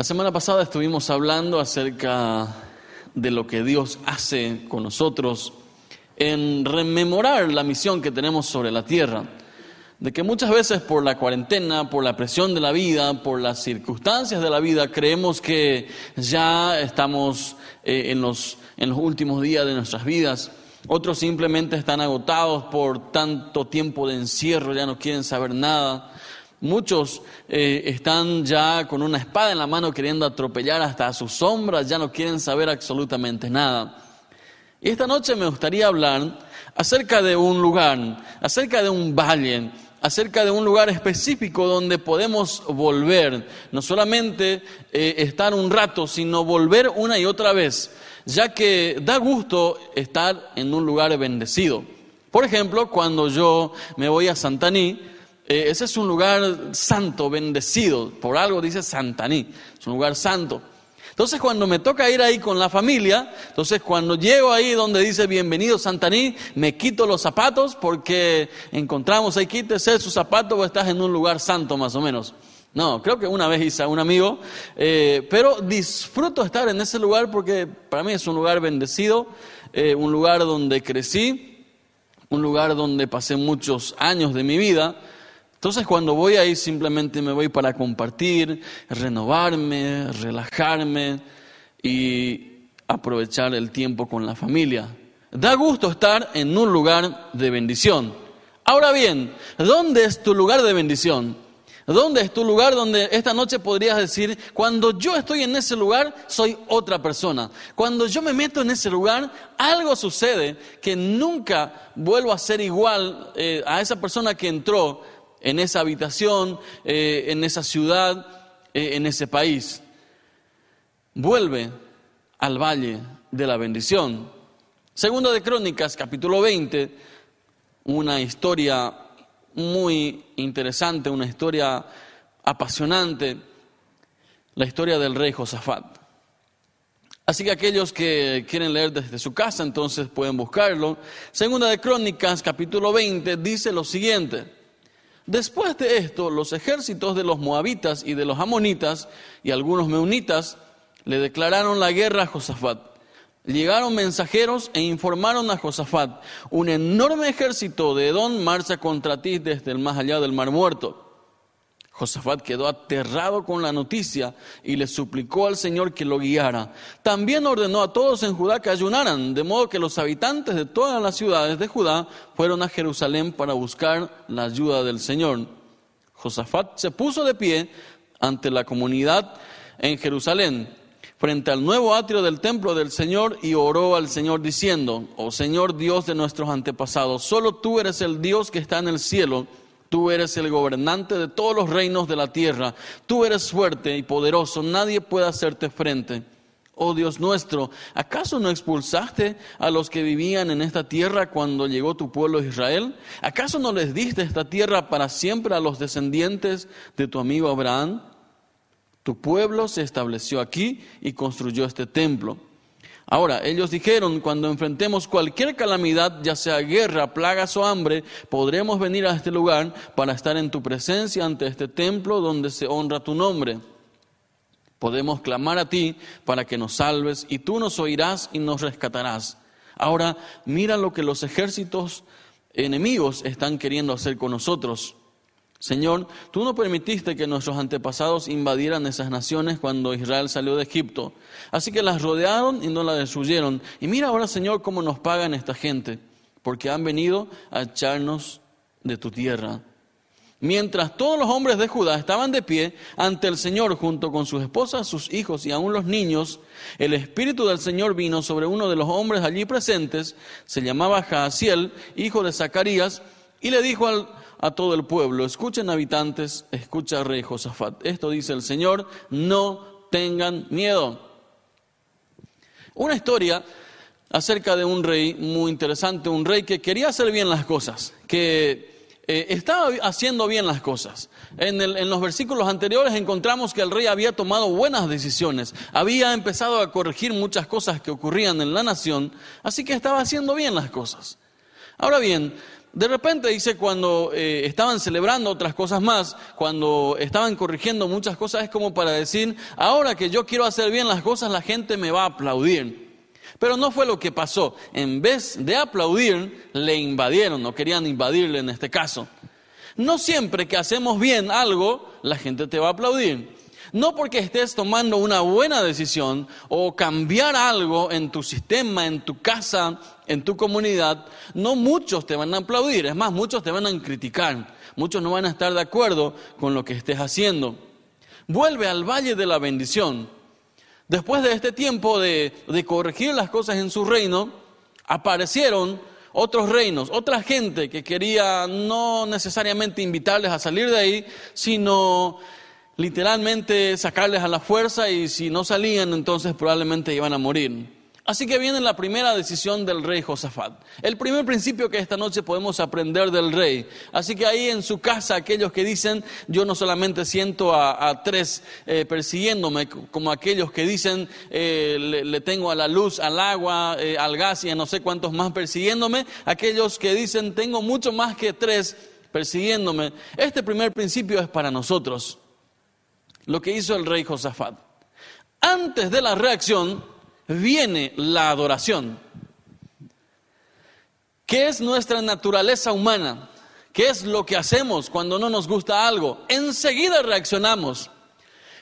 La semana pasada estuvimos hablando acerca de lo que Dios hace con nosotros en rememorar la misión que tenemos sobre la tierra. De que muchas veces por la cuarentena, por la presión de la vida, por las circunstancias de la vida, creemos que ya estamos eh, en, los, en los últimos días de nuestras vidas. Otros simplemente están agotados por tanto tiempo de encierro, ya no quieren saber nada. Muchos eh, están ya con una espada en la mano queriendo atropellar hasta a sus sombras, ya no quieren saber absolutamente nada. Y esta noche me gustaría hablar acerca de un lugar, acerca de un valle, acerca de un lugar específico donde podemos volver, no solamente eh, estar un rato, sino volver una y otra vez, ya que da gusto estar en un lugar bendecido. Por ejemplo, cuando yo me voy a Santaní, ese es un lugar santo, bendecido. Por algo dice Santaní, es un lugar santo. Entonces cuando me toca ir ahí con la familia, entonces cuando llego ahí donde dice bienvenido Santaní, me quito los zapatos porque encontramos ahí, quítese sus zapatos o estás en un lugar santo más o menos. No, creo que una vez hice a un amigo, eh, pero disfruto estar en ese lugar porque para mí es un lugar bendecido, eh, un lugar donde crecí, un lugar donde pasé muchos años de mi vida. Entonces cuando voy ahí simplemente me voy para compartir, renovarme, relajarme y aprovechar el tiempo con la familia. Da gusto estar en un lugar de bendición. Ahora bien, ¿dónde es tu lugar de bendición? ¿Dónde es tu lugar donde esta noche podrías decir, cuando yo estoy en ese lugar, soy otra persona? Cuando yo me meto en ese lugar, algo sucede que nunca vuelvo a ser igual eh, a esa persona que entró en esa habitación, eh, en esa ciudad, eh, en ese país. Vuelve al valle de la bendición. Segundo de Crónicas, capítulo 20, una historia muy interesante, una historia apasionante, la historia del rey Josafat. Así que aquellos que quieren leer desde su casa, entonces pueden buscarlo. Segunda de Crónicas, capítulo 20, dice lo siguiente. Después de esto, los ejércitos de los moabitas y de los amonitas y algunos meunitas le declararon la guerra a Josafat. Llegaron mensajeros e informaron a Josafat, un enorme ejército de Edom marcha contra ti desde el más allá del mar muerto. Josafat quedó aterrado con la noticia y le suplicó al Señor que lo guiara. También ordenó a todos en Judá que ayunaran, de modo que los habitantes de todas las ciudades de Judá fueron a Jerusalén para buscar la ayuda del Señor. Josafat se puso de pie ante la comunidad en Jerusalén, frente al nuevo atrio del templo del Señor, y oró al Señor diciendo, Oh Señor Dios de nuestros antepasados, solo tú eres el Dios que está en el cielo Tú eres el gobernante de todos los reinos de la tierra. Tú eres fuerte y poderoso. Nadie puede hacerte frente. Oh Dios nuestro, ¿acaso no expulsaste a los que vivían en esta tierra cuando llegó tu pueblo Israel? ¿Acaso no les diste esta tierra para siempre a los descendientes de tu amigo Abraham? Tu pueblo se estableció aquí y construyó este templo. Ahora, ellos dijeron, cuando enfrentemos cualquier calamidad, ya sea guerra, plagas o hambre, podremos venir a este lugar para estar en tu presencia ante este templo donde se honra tu nombre. Podemos clamar a ti para que nos salves y tú nos oirás y nos rescatarás. Ahora, mira lo que los ejércitos enemigos están queriendo hacer con nosotros. Señor, tú no permitiste que nuestros antepasados invadieran esas naciones cuando Israel salió de Egipto. Así que las rodearon y no las destruyeron. Y mira ahora, Señor, cómo nos pagan esta gente, porque han venido a echarnos de tu tierra. Mientras todos los hombres de Judá estaban de pie ante el Señor junto con sus esposas, sus hijos y aún los niños, el Espíritu del Señor vino sobre uno de los hombres allí presentes, se llamaba Jaasiel, hijo de Zacarías, y le dijo al, a todo el pueblo, escuchen habitantes, escucha rey Josafat. Esto dice el Señor, no tengan miedo. Una historia acerca de un rey muy interesante, un rey que quería hacer bien las cosas, que eh, estaba haciendo bien las cosas. En, en, los versículos anteriores encontramos que el rey había tomado buenas decisiones, había empezado a corregir muchas cosas que ocurrían en la nación, así que estaba haciendo bien las cosas. Ahora bien, de repente dice, cuando eh, estaban celebrando otras cosas más, cuando estaban corrigiendo muchas cosas, es como para decir, ahora que yo quiero hacer bien las cosas, la gente me va a aplaudir. Pero no fue lo que pasó. En vez de aplaudir, le invadieron, no querían invadirle en este caso. No siempre que hacemos bien algo, la gente te va a aplaudir. No porque estés tomando una buena decisión o cambiar algo en tu sistema, en tu casa, en tu comunidad, no muchos te van a aplaudir, es más, muchos te van a criticar, muchos no van a estar de acuerdo con lo que estés haciendo. Vuelve al valle de la bendición. Después de este tiempo de, corregir las cosas en su reino, aparecieron otros reinos, otra gente que quería no necesariamente invitarles a salir de ahí, sino literalmente sacarles a la fuerza y si no salían entonces probablemente iban a morir. Así que viene la primera decisión del rey Josafat. El primer principio que esta noche podemos aprender del rey. Así que ahí en su casa aquellos que dicen, yo no solamente siento a, tres eh, persiguiéndome, como aquellos que dicen, eh, le, tengo a la luz, al agua, eh, al gas y a no sé cuántos más persiguiéndome. Aquellos que dicen, tengo mucho más que tres persiguiéndome. Este primer principio es para nosotros lo que hizo el rey Josafat. Antes de la reacción viene la adoración, ¿Qué es nuestra naturaleza humana? ¿Qué es lo que hacemos cuando no nos gusta algo? Enseguida reaccionamos.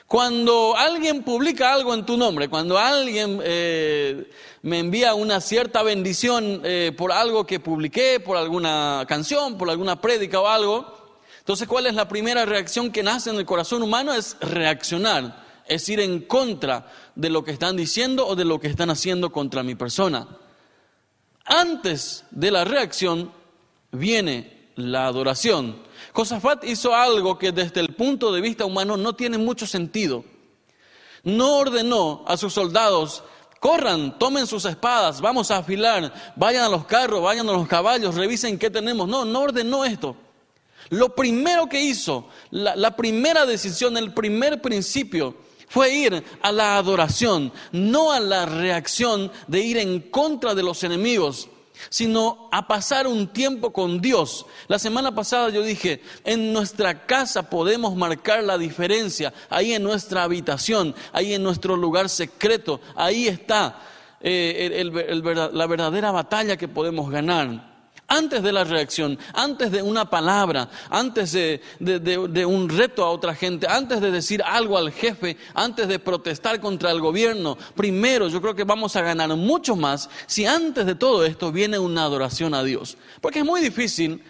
Cuando alguien publica algo en tu nombre, cuando alguien eh, me envía una cierta bendición eh, por algo que publiqué, por alguna canción, por alguna prédica o algo, entonces, ¿cuál es la primera reacción que nace en el corazón humano? Es reaccionar, es ir en contra de lo que están diciendo o de lo que están haciendo contra mi persona. Antes de la reacción viene la adoración. Josafat hizo algo que desde el punto de vista humano no tiene mucho sentido. No ordenó a sus soldados, corran, tomen sus espadas, vamos a afilar, vayan a los carros, vayan a los caballos, revisen qué tenemos. No, no ordenó esto. Lo primero que hizo, la, primera decisión, el primer principio, fue ir a la adoración, no a la reacción de ir en contra de los enemigos, sino a pasar un tiempo con Dios. La semana pasada yo dije, en nuestra casa podemos marcar la diferencia, ahí en nuestra habitación, ahí en nuestro lugar secreto, ahí está eh, la verdadera batalla que podemos ganar antes de la reacción, antes de una palabra, antes de, un reto a otra gente, antes de decir algo al jefe, antes de protestar contra el gobierno, primero yo creo que vamos a ganar mucho más si antes de todo esto viene una adoración a Dios. Porque es muy difícil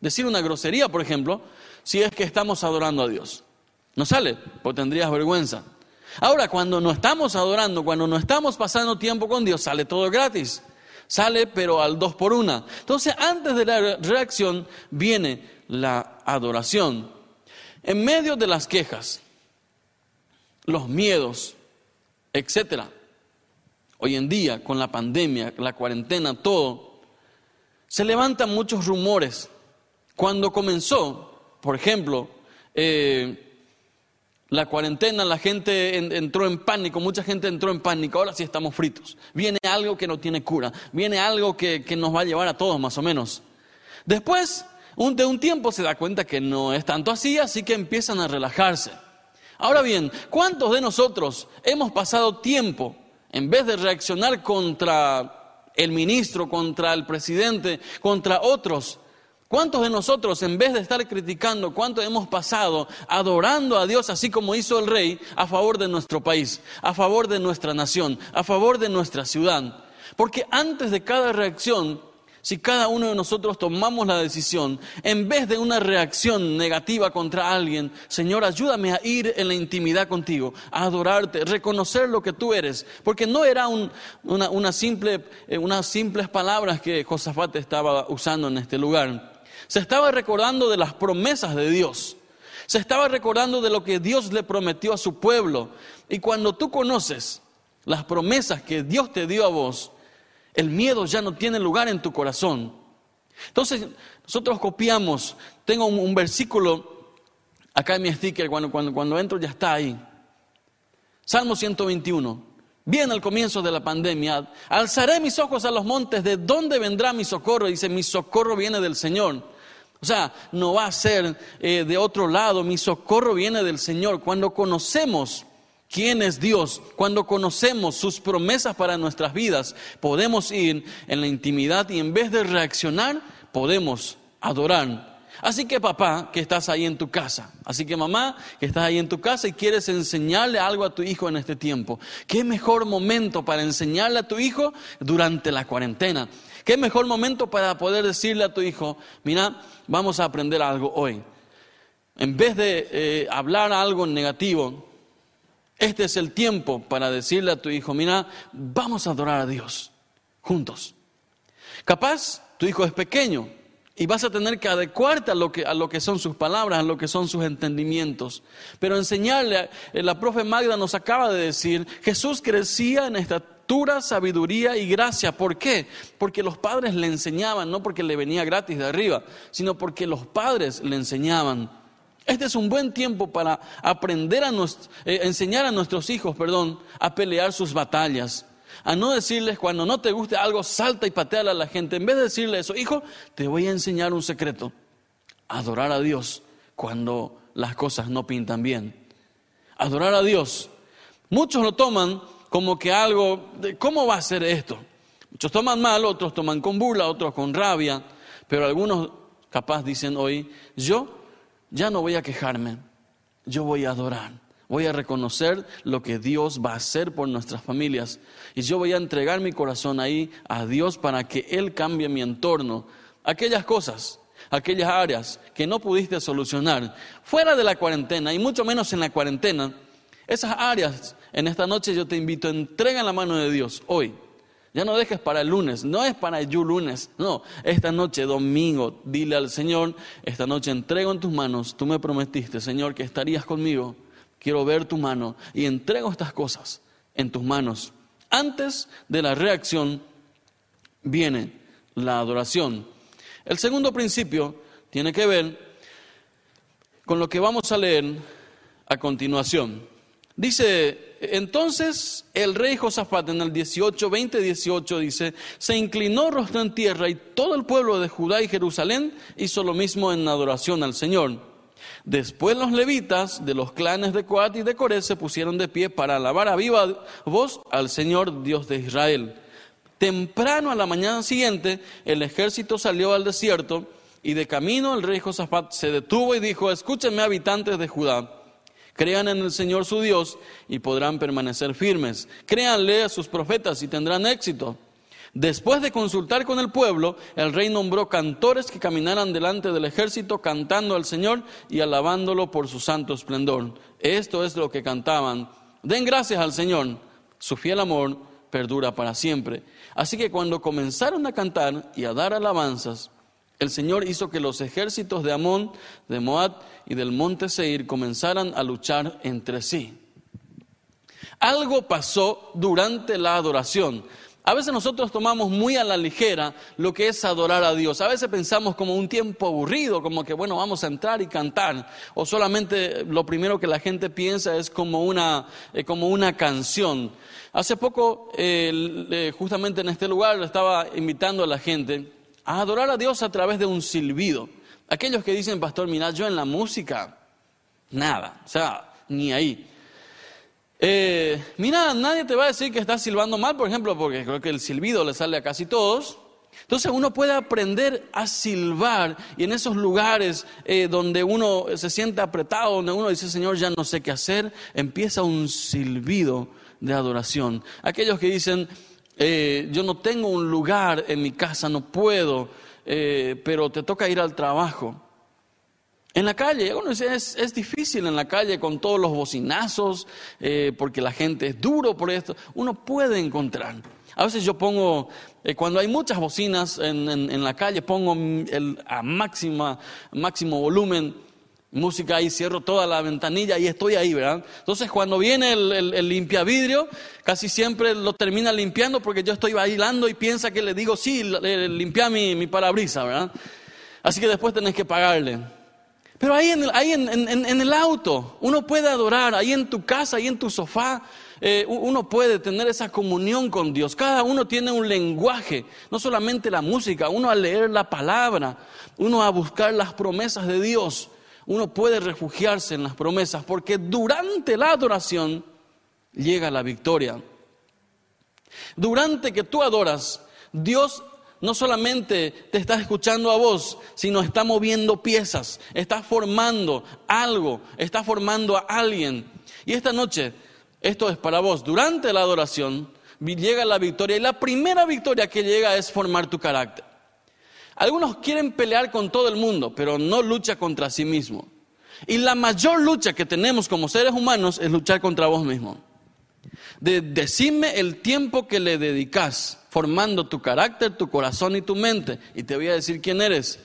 decir una grosería, por ejemplo, si es que estamos adorando a Dios. No sale, porque tendrías vergüenza. Ahora, cuando no estamos adorando, cuando no estamos pasando tiempo con Dios, sale todo gratis sale pero al dos por una. Entonces, antes de la reacción viene la adoración. En medio de las quejas, los miedos, etcétera. Hoy en día, con la pandemia, la cuarentena, todo, se levantan muchos rumores. Cuando comenzó, por ejemplo, eh, la cuarentena, la gente entró en pánico, mucha gente entró en pánico, ahora sí estamos fritos. Viene algo que no tiene cura, viene algo que, nos va a llevar a todos más o menos. Después, de un tiempo se da cuenta que no es tanto así, así que empiezan a relajarse. Ahora bien, ¿cuántos de nosotros hemos pasado tiempo, en vez de reaccionar contra el ministro, contra el presidente, contra otros, ¿Cuántos de nosotros, en vez de estar criticando, cuánto hemos pasado adorando a Dios así como hizo el rey a favor de nuestro país, a favor de nuestra nación, a favor de nuestra ciudad? Porque antes de cada reacción, si cada uno de nosotros tomamos la decisión, en vez de una reacción negativa contra alguien, Señor, ayúdame a ir en la intimidad contigo, a adorarte, reconocer lo que tú eres, porque no era una, simple, eh, unas simples palabras que Josafat estaba usando en este lugar se estaba recordando de las promesas de Dios. Se estaba recordando de lo que Dios le prometió a su pueblo. Y cuando tú conoces las promesas que Dios te dio a vos, el miedo ya no tiene lugar en tu corazón. Entonces, nosotros copiamos, tengo un, versículo acá en mi sticker, cuando, cuando, cuando entro ya está ahí. Salmo 121, Viene el comienzo de la pandemia. Alzaré mis ojos a los montes. ¿De dónde vendrá mi socorro? Dice, mi socorro viene del Señor. O sea, no va a ser eh, de otro lado. Mi socorro viene del Señor. Cuando conocemos quién es Dios, cuando conocemos sus promesas para nuestras vidas, podemos ir en la intimidad y en vez de reaccionar, podemos adorar Así que papá, que estás ahí en tu casa, así que mamá, que estás ahí en tu casa y quieres enseñarle algo a tu hijo en este tiempo, ¿qué mejor momento para enseñarle a tu hijo durante la cuarentena? ¿Qué mejor momento para poder decirle a tu hijo, mira, vamos a aprender algo hoy? En vez de eh, hablar algo negativo, este es el tiempo para decirle a tu hijo, mira, vamos a adorar a Dios juntos. Capaz, tu hijo es pequeño, y vas a tener que adecuarte a lo que, a lo que son sus palabras, a lo que son sus entendimientos. Pero enseñarle, eh, la profe Magda nos acaba de decir, Jesús crecía en estatura, sabiduría y gracia. ¿Por qué? Porque los padres le enseñaban, no porque le venía gratis de arriba, sino porque los padres le enseñaban. Este es un buen tiempo para aprender a eh, enseñar a nuestros hijos, perdón, a pelear sus batallas a no decirles cuando no te guste algo, salta y patea a la gente. En vez de decirle eso, hijo, te voy a enseñar un secreto. Adorar a Dios cuando las cosas no pintan bien. Adorar a Dios. Muchos lo toman como que algo, de, ¿cómo va a ser esto? Muchos toman mal, otros toman con burla, otros con rabia, pero algunos capaz dicen hoy, yo ya no voy a quejarme, yo voy a adorar. Voy a reconocer lo que Dios va a hacer por nuestras familias. Y yo voy a entregar mi corazón ahí a Dios para que Él cambie mi entorno. Aquellas cosas, aquellas áreas que no pudiste solucionar fuera de la cuarentena y mucho menos en la cuarentena, esas áreas, en esta noche yo te invito, entrega en la mano de Dios hoy. Ya no dejes para el lunes, no es para el lunes, no, esta noche, domingo, dile al Señor, esta noche entrego en tus manos, tú me prometiste, Señor, que estarías conmigo quiero ver tu mano y entrego estas cosas en tus manos. Antes de la reacción viene la adoración. El segundo principio tiene que ver con lo que vamos a leer a continuación. Dice, entonces el rey Josafat en el 18, 20, 18 dice, se inclinó rostro en tierra y todo el pueblo de Judá y Jerusalén hizo lo mismo en adoración al Señor. Después los levitas de los clanes de Coat y de Coré se pusieron de pie para alabar a viva voz al Señor Dios de Israel. Temprano a la mañana siguiente el ejército salió al desierto y de camino el rey Josafat se detuvo y dijo, escúchenme habitantes de Judá, crean en el Señor su Dios y podrán permanecer firmes, créanle a sus profetas y tendrán éxito. Después de consultar con el pueblo, el rey nombró cantores que caminaran delante del ejército cantando al Señor y alabándolo por su santo esplendor. Esto es lo que cantaban. Den gracias al Señor, su fiel amor perdura para siempre. Así que cuando comenzaron a cantar y a dar alabanzas, el Señor hizo que los ejércitos de Amón, de Moab y del monte Seir comenzaran a luchar entre sí. Algo pasó durante la adoración. A veces nosotros tomamos muy a la ligera lo que es adorar a Dios. A veces pensamos como un tiempo aburrido, como que bueno, vamos a entrar y cantar. O solamente lo primero que la gente piensa es como una, eh, como una canción. Hace poco, eh, justamente en este lugar, estaba invitando a la gente a adorar a Dios a través de un silbido. Aquellos que dicen, pastor, mira, yo en la música, nada, o sea, ni ahí. Eh, mira, nadie te va a decir que estás silbando mal, por ejemplo, porque creo que el silbido le sale a casi todos. Entonces uno puede aprender a silbar y en esos lugares eh, donde uno se siente apretado, donde uno dice, Señor, ya no sé qué hacer, empieza un silbido de adoración. Aquellos que dicen, eh, yo no tengo un lugar en mi casa, no puedo, pero te toca ir al trabajo. En la calle, dice, es, difícil en la calle con todos los bocinazos, eh, porque la gente es duro por esto. Uno puede encontrar. A veces yo pongo, eh, cuando hay muchas bocinas en, la calle, pongo el, a máximo volumen música y cierro toda la ventanilla y estoy ahí, ¿verdad? Entonces cuando viene el, el, limpia vidrio, casi siempre lo termina limpiando porque yo estoy bailando y piensa que le digo, sí, limpia mi, mi parabrisa, ¿verdad? Así que después tenés que pagarle. Pero ahí, en el, ahí en, en, el auto, uno puede adorar, ahí en tu casa, ahí en tu sofá, eh, uno puede tener esa comunión con Dios. Cada uno tiene un lenguaje, no solamente la música, uno a leer la palabra, uno a buscar las promesas de Dios, uno puede refugiarse en las promesas, porque durante la adoración llega la victoria. Durante que tú adoras, Dios no solamente te está escuchando a vos, sino está moviendo piezas, está formando algo, está formando a alguien. Y esta noche, esto es para vos, durante la adoración llega la victoria y la primera victoria que llega es formar tu carácter. Algunos quieren pelear con todo el mundo, pero no lucha contra sí mismo. Y la mayor lucha que tenemos como seres humanos es luchar contra vos mismo. De decirme el tiempo que le dedicas formando tu carácter, tu corazón y tu mente. Y te voy a decir quién eres.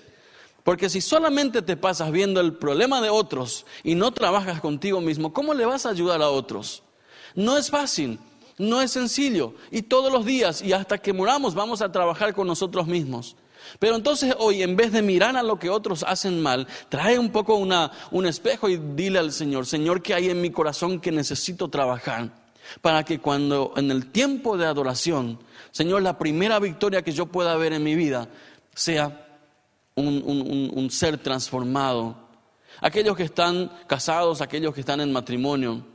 Porque si solamente te pasas viendo el problema de otros y no trabajas contigo mismo, ¿cómo le vas a ayudar a otros? No es fácil, no es sencillo. Y todos los días y hasta que muramos vamos a trabajar con nosotros mismos. Pero entonces hoy, en vez de mirar a lo que otros hacen mal, trae un poco una, un espejo y dile al Señor, Señor, ¿qué hay en mi corazón que necesito trabajar? Para que cuando en el tiempo de adoración, Señor, la primera victoria que yo pueda ver en mi vida sea un, un ser transformado. Aquellos que están casados, aquellos que están en matrimonio,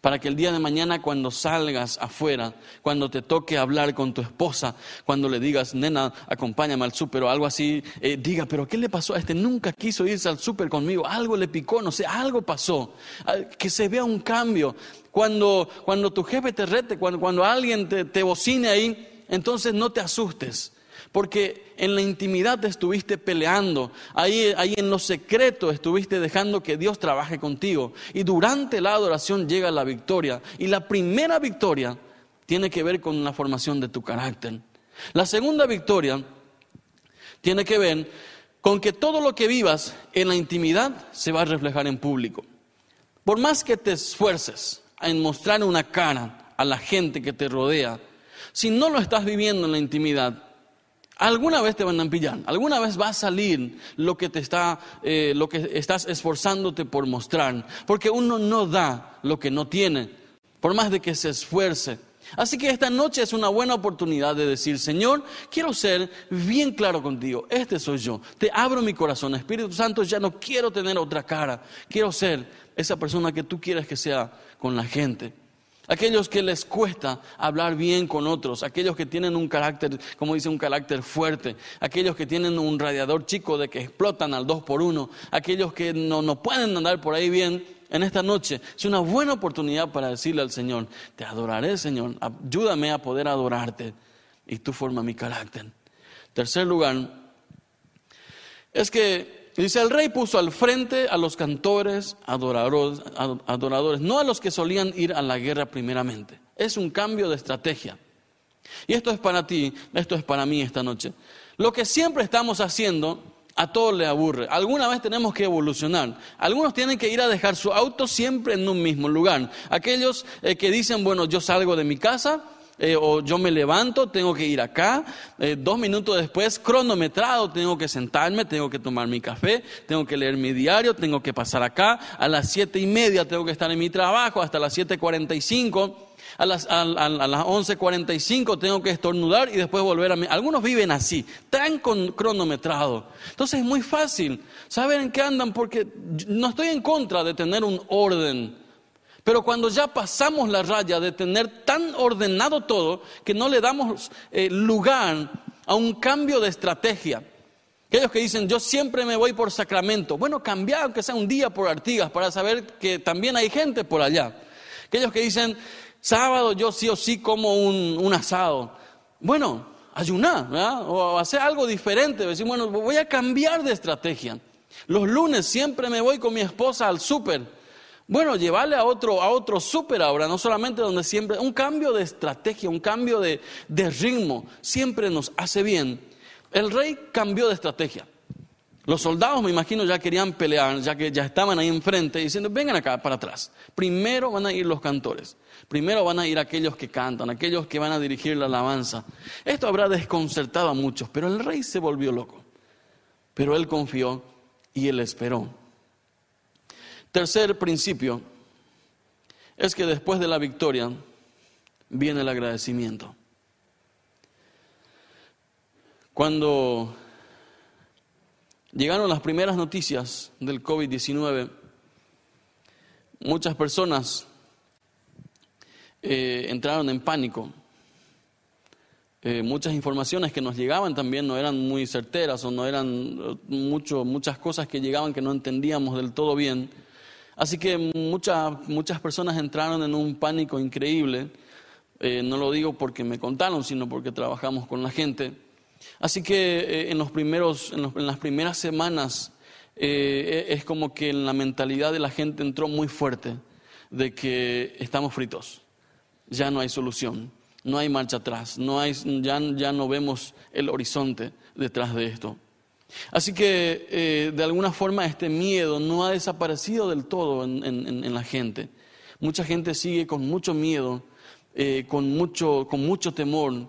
para que el día de mañana cuando salgas afuera, cuando te toque hablar con tu esposa, cuando le digas, nena, acompáñame al súper o algo así, eh, diga, pero ¿qué le pasó a este? Nunca quiso irse al súper conmigo, algo le picó, no sé, algo pasó, ah, que se vea un cambio. Cuando, cuando tu jefe te rete, cuando, cuando alguien te, te bocine ahí, entonces no te asustes porque en la intimidad te estuviste peleando, ahí, ahí en lo secreto estuviste dejando que Dios trabaje contigo. Y durante la adoración llega la victoria. Y la primera victoria tiene que ver con la formación de tu carácter. La segunda victoria tiene que ver con que todo lo que vivas en la intimidad se va a reflejar en público. Por más que te esfuerces en mostrar una cara a la gente que te rodea, si no lo estás viviendo en la intimidad, Alguna vez te van a pillar, alguna vez va a salir lo que te está, eh, lo que estás esforzándote por mostrar, porque uno no da lo que no tiene, por más de que se esfuerce. Así que esta noche es una buena oportunidad de decir, Señor, quiero ser bien claro contigo, este soy yo, te abro mi corazón, Espíritu Santo, ya no quiero tener otra cara, quiero ser esa persona que tú quieres que sea con la gente. Aquellos que les cuesta hablar bien con otros, aquellos que tienen un carácter, como dice, un carácter fuerte, aquellos que tienen un radiador chico de que explotan al dos por uno, aquellos que no, no pueden andar por ahí bien, en esta noche es una buena oportunidad para decirle al Señor, te adoraré Señor, ayúdame a poder adorarte y tú forma mi carácter. Tercer lugar, es que dice, el rey puso al frente a los cantores, adoradores, no a los que solían ir a la guerra primeramente. Es un cambio de estrategia. Y esto es para ti, esto es para mí esta noche. Lo que siempre estamos haciendo, a todos les aburre. Alguna vez tenemos que evolucionar. Algunos tienen que ir a dejar su auto siempre en un mismo lugar. Aquellos eh, que dicen, bueno, yo salgo de mi casa, eh, o yo me levanto, tengo que ir acá, eh, dos minutos después, cronometrado, tengo que sentarme, tengo que tomar mi café, tengo que leer mi diario, tengo que pasar acá, a las siete y media tengo que estar en mi trabajo, hasta las siete cuarenta y cinco. A las, a, once cuarenta y cinco tengo que estornudar y después volver a mí. Algunos viven así, tan cronometrado. Entonces es muy fácil saber en qué andan porque no estoy en contra de tener un orden pero cuando ya pasamos la raya de tener tan ordenado todo que no le damos eh, lugar a un cambio de estrategia. Aquellos que dicen, yo siempre me voy por Sacramento. Bueno, cambiar aunque sea un día por Artigas para saber que también hay gente por allá. Aquellos que dicen, sábado yo sí o sí como un, asado. Bueno, ayunar, O hacer algo diferente. Decir, bueno, voy a cambiar de estrategia. Los lunes siempre me voy con mi esposa al súper. Bueno, llevarle a otro, a otro súper ahora, no solamente donde siempre, un cambio de estrategia, un cambio de, de ritmo, siempre nos hace bien. El rey cambió de estrategia. Los soldados, me imagino, ya querían pelear, ya que ya estaban ahí enfrente, diciendo, vengan acá para atrás. Primero van a ir los cantores, primero van a ir aquellos que cantan, aquellos que van a dirigir la alabanza. Esto habrá desconcertado a muchos, pero el rey se volvió loco. Pero él confió y él esperó. Tercer principio es que después de la victoria viene el agradecimiento. Cuando llegaron las primeras noticias del COVID-19, muchas personas eh, entraron en pánico. Eh, muchas informaciones que nos llegaban también no eran muy certeras o no eran eh, mucho, muchas cosas que llegaban que no entendíamos del todo bien. Así que muchas, muchas personas entraron en un pánico increíble. no lo digo porque me contaron, sino porque trabajamos con la gente. Así que en, los primeros, en, las primeras semanas es como que en la mentalidad de la gente entró muy fuerte de que estamos fritos ya no hay solución, no hay marcha atrás, no hay, ya, ya no vemos el horizonte detrás de esto. Así que eh, de alguna forma este miedo no ha desaparecido del todo en, la gente. Mucha gente sigue con mucho miedo, eh, con, mucho, con mucho temor.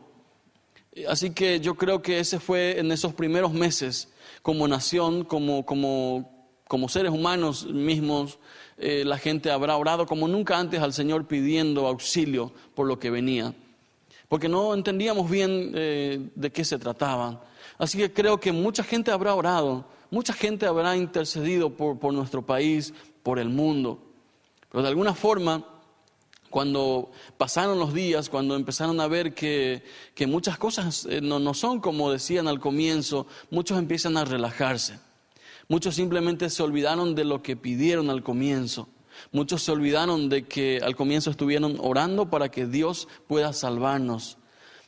Así que yo creo que ese fue en esos primeros meses como nación, como, como, como seres humanos mismos, eh, la gente habrá orado como nunca antes al Señor pidiendo auxilio por lo que venía, porque no entendíamos bien eh, de qué se trataba. Así que creo que mucha gente habrá orado, mucha gente habrá intercedido por, nuestro país, por el mundo, pero de alguna forma cuando pasaron los días, cuando empezaron a ver que, muchas cosas eh, no, no, son como decían al comienzo, muchos empiezan a relajarse. Muchos simplemente se olvidaron de lo que pidieron al comienzo. Muchos se olvidaron de que al comienzo estuvieron orando para que Dios pueda salvarnos.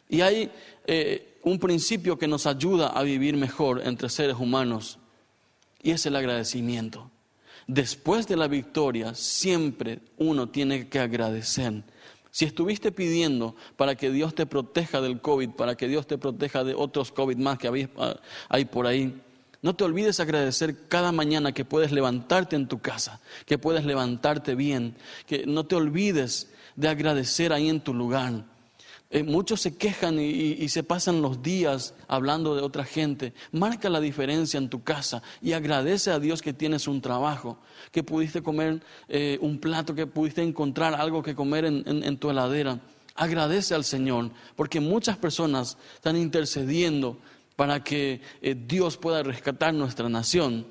Y hay eh, un principio que nos ayuda a vivir mejor entre seres humanos y es el agradecimiento. Después de la victoria siempre uno tiene que agradecer. Si estuviste pidiendo para que Dios te proteja del COVID, para que Dios te proteja de otros COVID más que hay por ahí, no te olvides agradecer cada mañana que puedes levantarte en tu casa, que puedes levantarte bien, que no te olvides de agradecer ahí en tu lugar. Eh, muchos se quejan y, se pasan los días hablando de otra gente. Marca la diferencia en tu casa y agradece a Dios que tienes un trabajo, que pudiste comer eh, un plato, que pudiste encontrar algo que comer en tu heladera. Agradece al Señor, porque muchas personas están intercediendo para que eh, Dios pueda rescatar nuestra nación.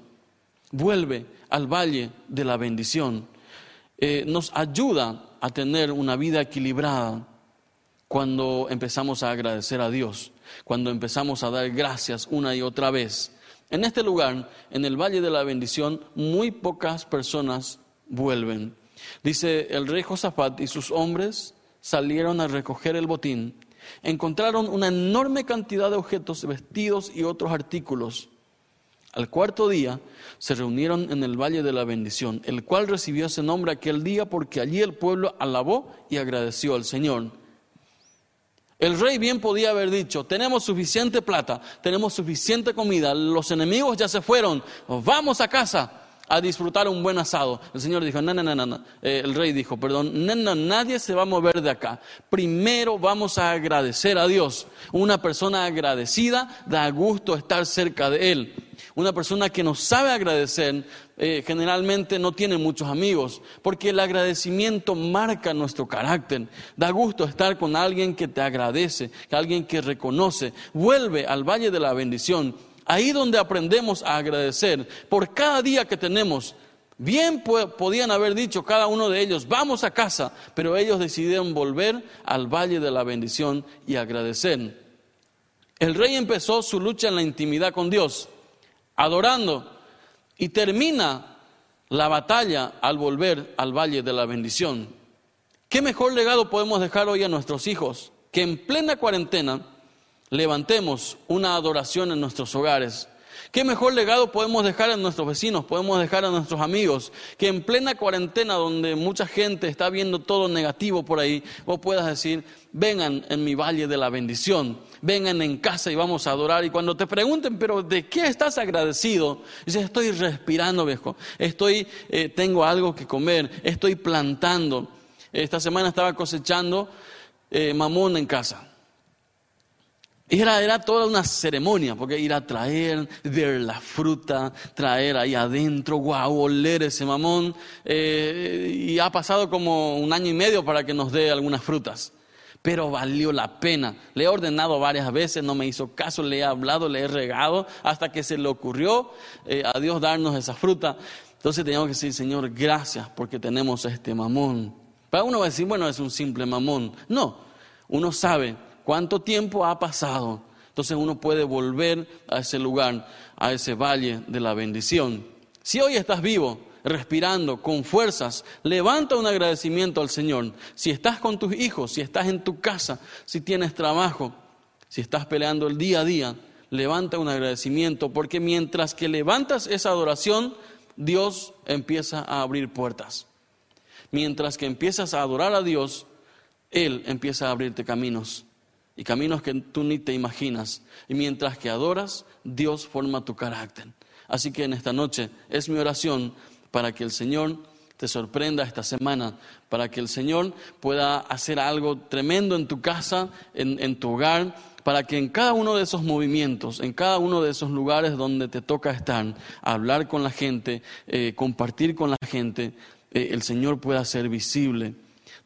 Vuelve al valle de la bendición. Nos ayuda a tener una vida equilibrada cuando empezamos a agradecer a Dios, cuando empezamos a dar gracias una y otra vez. En este lugar, en el Valle de la Bendición, muy pocas personas vuelven. Dice el rey Josafat y sus hombres salieron a recoger el botín encontraron una enorme cantidad de objetos, vestidos y otros artículos. Al cuarto día se reunieron en el Valle de la Bendición, el cual recibió ese nombre aquel día porque allí el pueblo alabó y agradeció al Señor. El rey bien podía haber dicho, tenemos suficiente plata, tenemos suficiente comida, los enemigos ya se fueron, vamos a casa a disfrutar un buen asado. El Señor dijo, no, no, no, no, eh, el rey dijo, perdón, no, no, nadie se va a mover de acá. Primero vamos a agradecer a Dios. Una persona agradecida da gusto estar cerca de Él. Una persona que no sabe agradecer eh, generalmente no tiene muchos amigos, porque el agradecimiento marca nuestro carácter. Da gusto estar con alguien que te agradece, alguien que reconoce. Vuelve al valle de la bendición Ahí donde aprendemos a agradecer por cada día que tenemos. Bien podían haber dicho cada uno de ellos, vamos a casa, pero ellos decidieron volver al valle de la bendición y agradecer. El rey empezó su lucha en la intimidad con Dios, adorando, y termina la batalla al volver al valle de la bendición. ¿Qué mejor legado podemos dejar hoy a nuestros hijos que en plena cuarentena levantemos una adoración en nuestros hogares. ¿Qué mejor legado podemos dejar a nuestros vecinos, podemos dejar a nuestros amigos? Que en plena cuarentena, donde mucha gente está viendo todo negativo por ahí, vos puedas decir, vengan en mi valle de la bendición, vengan en casa y vamos a adorar. Y cuando te pregunten, pero ¿de qué estás agradecido? Dices, estoy respirando, viejo, estoy, eh, tengo algo que comer, estoy plantando. Esta semana estaba cosechando eh, mamón en casa Era, era toda una ceremonia, porque ir a traer, ver la fruta, traer ahí adentro, guau, oler ese mamón. Eh, y ha pasado como un año y medio para que nos dé algunas frutas. Pero valió la pena. Le he ordenado varias veces, no me hizo caso, le he hablado, le he regado, hasta que se le ocurrió eh, a Dios darnos esa fruta. Entonces teníamos que decir, Señor, gracias porque tenemos este mamón. Para uno va a decir, bueno, es un simple mamón. No, uno sabe cuánto tiempo ha pasado. Entonces uno puede volver a ese lugar, a ese valle de la bendición. Si hoy estás vivo, respirando, con fuerzas, levanta un agradecimiento al Señor. Si estás con tus hijos, si estás en tu casa, si tienes trabajo, si estás peleando el día a día, levanta un agradecimiento, porque mientras que levantas esa adoración, Dios empieza a abrir puertas. Mientras que empiezas a adorar a Dios, Él empieza a abrirte caminos y caminos que tú ni te imaginas. Y mientras que adoras, Dios forma tu carácter. Así que en esta noche es mi oración para que el Señor te sorprenda esta semana, para que el Señor pueda hacer algo tremendo en tu casa, en, tu hogar, para que en cada uno de esos movimientos, en cada uno de esos lugares donde te toca estar, hablar con la gente, eh, compartir con la gente, eh, el Señor pueda ser visible.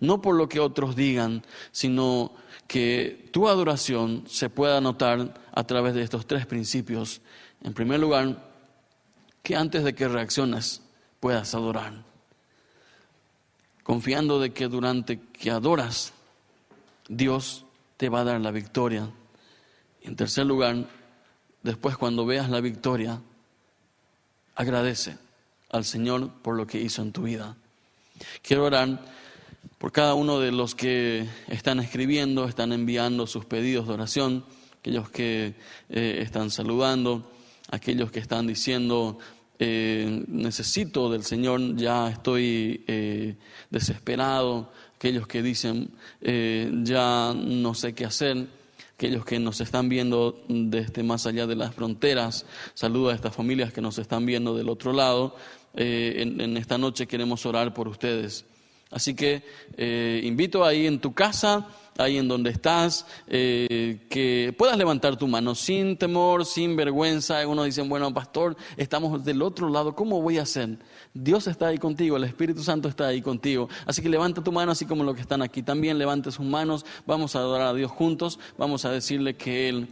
No por lo que otros digan, sino que tu adoración se pueda notar a través de estos tres principios. En primer lugar, que antes de que reacciones puedas adorar. Confiando de que durante que adoras, Dios te va a dar la victoria. En tercer lugar, después cuando veas la victoria, agradece al Señor por lo que hizo en tu vida. Quiero orar por cada uno de los que están escribiendo, están enviando sus pedidos de oración, aquellos que eh, están saludando, aquellos que están diciendo, eh, necesito del Señor, ya estoy eh, desesperado, aquellos que dicen, ya no sé qué hacer, aquellos que nos están viendo desde más allá de las fronteras, saludo a estas familias que nos están viendo del otro lado, en esta noche queremos orar por ustedes. Así que eh, invito ahí en tu casa, ahí en donde estás, eh, que puedas levantar tu mano sin temor, sin vergüenza. Algunos dicen, bueno, pastor, estamos del otro lado, ¿cómo voy a hacer? Dios está ahí contigo, el Espíritu Santo está ahí contigo. Así que levanta tu mano, así como los que están aquí también, levante sus manos, vamos a adorar a Dios juntos, vamos a decirle que Él,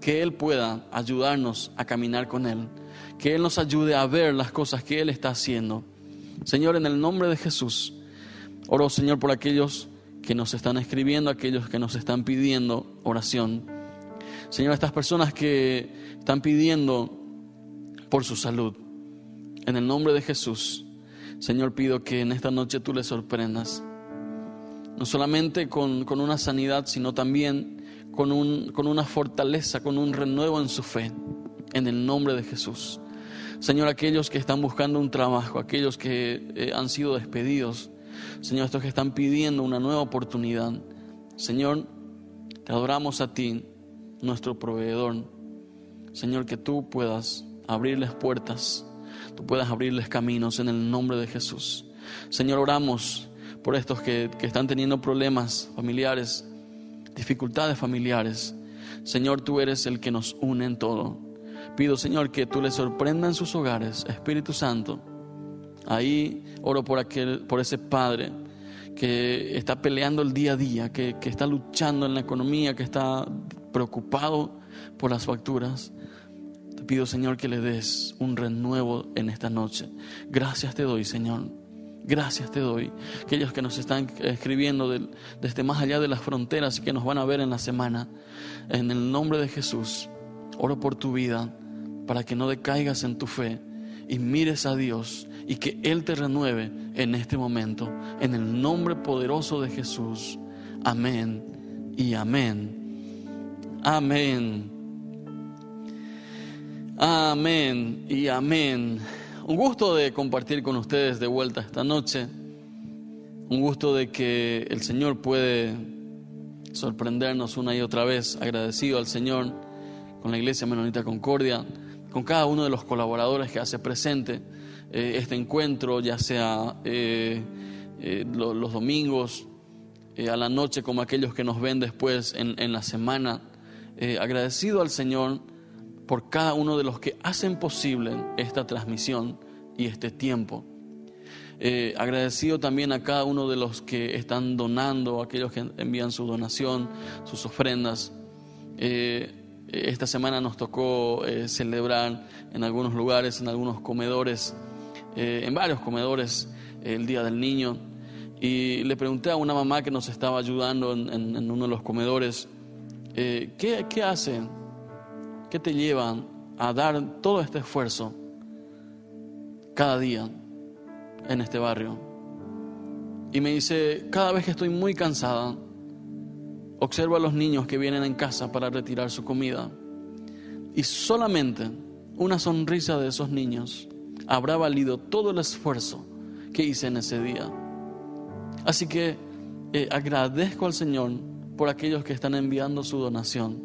que Él pueda ayudarnos a caminar con Él, que Él nos ayude a ver las cosas que Él está haciendo. Señor, en el nombre de Jesús. Oro, Señor, por aquellos que nos están escribiendo, aquellos que nos están pidiendo oración. Señor, estas personas que están pidiendo por su salud. En el nombre de Jesús, Señor, pido que en esta noche tú les sorprendas. No solamente con, una sanidad, sino también con, un, con una fortaleza, con un renuevo en su fe. En el nombre de Jesús. Señor, aquellos que están buscando un trabajo, aquellos que eh, han sido despedidos, Señor, estos que están pidiendo una nueva oportunidad. Señor, te adoramos a ti, nuestro proveedor. Señor, que tú puedas abrirles puertas, tú puedas abrirles caminos en el nombre de Jesús. Señor, oramos por estos que, que están teniendo problemas familiares, dificultades familiares. Señor, tú eres el que nos une en todo. Pido, Señor, que tú les sorprenda en sus hogares, Espíritu Santo Ahí oro por, aquel, por ese padre que está peleando el día a día, que, que está luchando en la economía, que está preocupado por las facturas. Te pido, Señor, que le des un renuevo en esta noche. Gracias te doy, Señor. Gracias te doy. Aquellos que nos están escribiendo desde más allá de las fronteras y que nos van a ver en la semana. En el nombre de Jesús, oro por tu vida para que no decaigas en tu fe y mires a Dios y que Él te renueve en este momento. En el nombre poderoso de Jesús. Amén y amén. Amén. Amén y amén. Un gusto de compartir con ustedes de vuelta esta noche. Un gusto de que el Señor puede sorprendernos una y otra vez. Agradecido al Señor con la Iglesia Menonita Concordia, con cada uno de los colaboradores que hace presente eh, este encuentro, ya sea eh, eh, los domingos, a la noche, como aquellos que nos ven después en, la semana, agradecido al Señor por cada uno de los que hacen posible esta transmisión y este tiempo. Agradecido también a cada uno de los que están donando, aquellos que envían su donación, sus ofrendas. Esta semana nos tocó celebrar en algunos lugares, en algunos comedores, en varios comedores, el Día del Niño. Y le pregunté a una mamá que nos estaba ayudando en, uno de los comedores, eh, ¿qué, ¿qué hacen? ¿Qué te llevan a dar todo este esfuerzo cada día en este barrio? Y me dice, cada vez que estoy muy cansada, observo a los niños que vienen en casa para retirar su comida. Y solamente una sonrisa de esos niños habrá valido todo el esfuerzo que hice en ese día. Así que eh, agradezco al Señor por aquellos que están enviando su donación,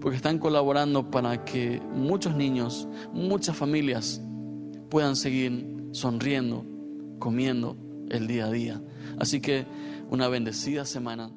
porque están colaborando para que muchos niños, muchas familias puedan seguir sonriendo, comiendo el día a día. Así que una bendecida semana.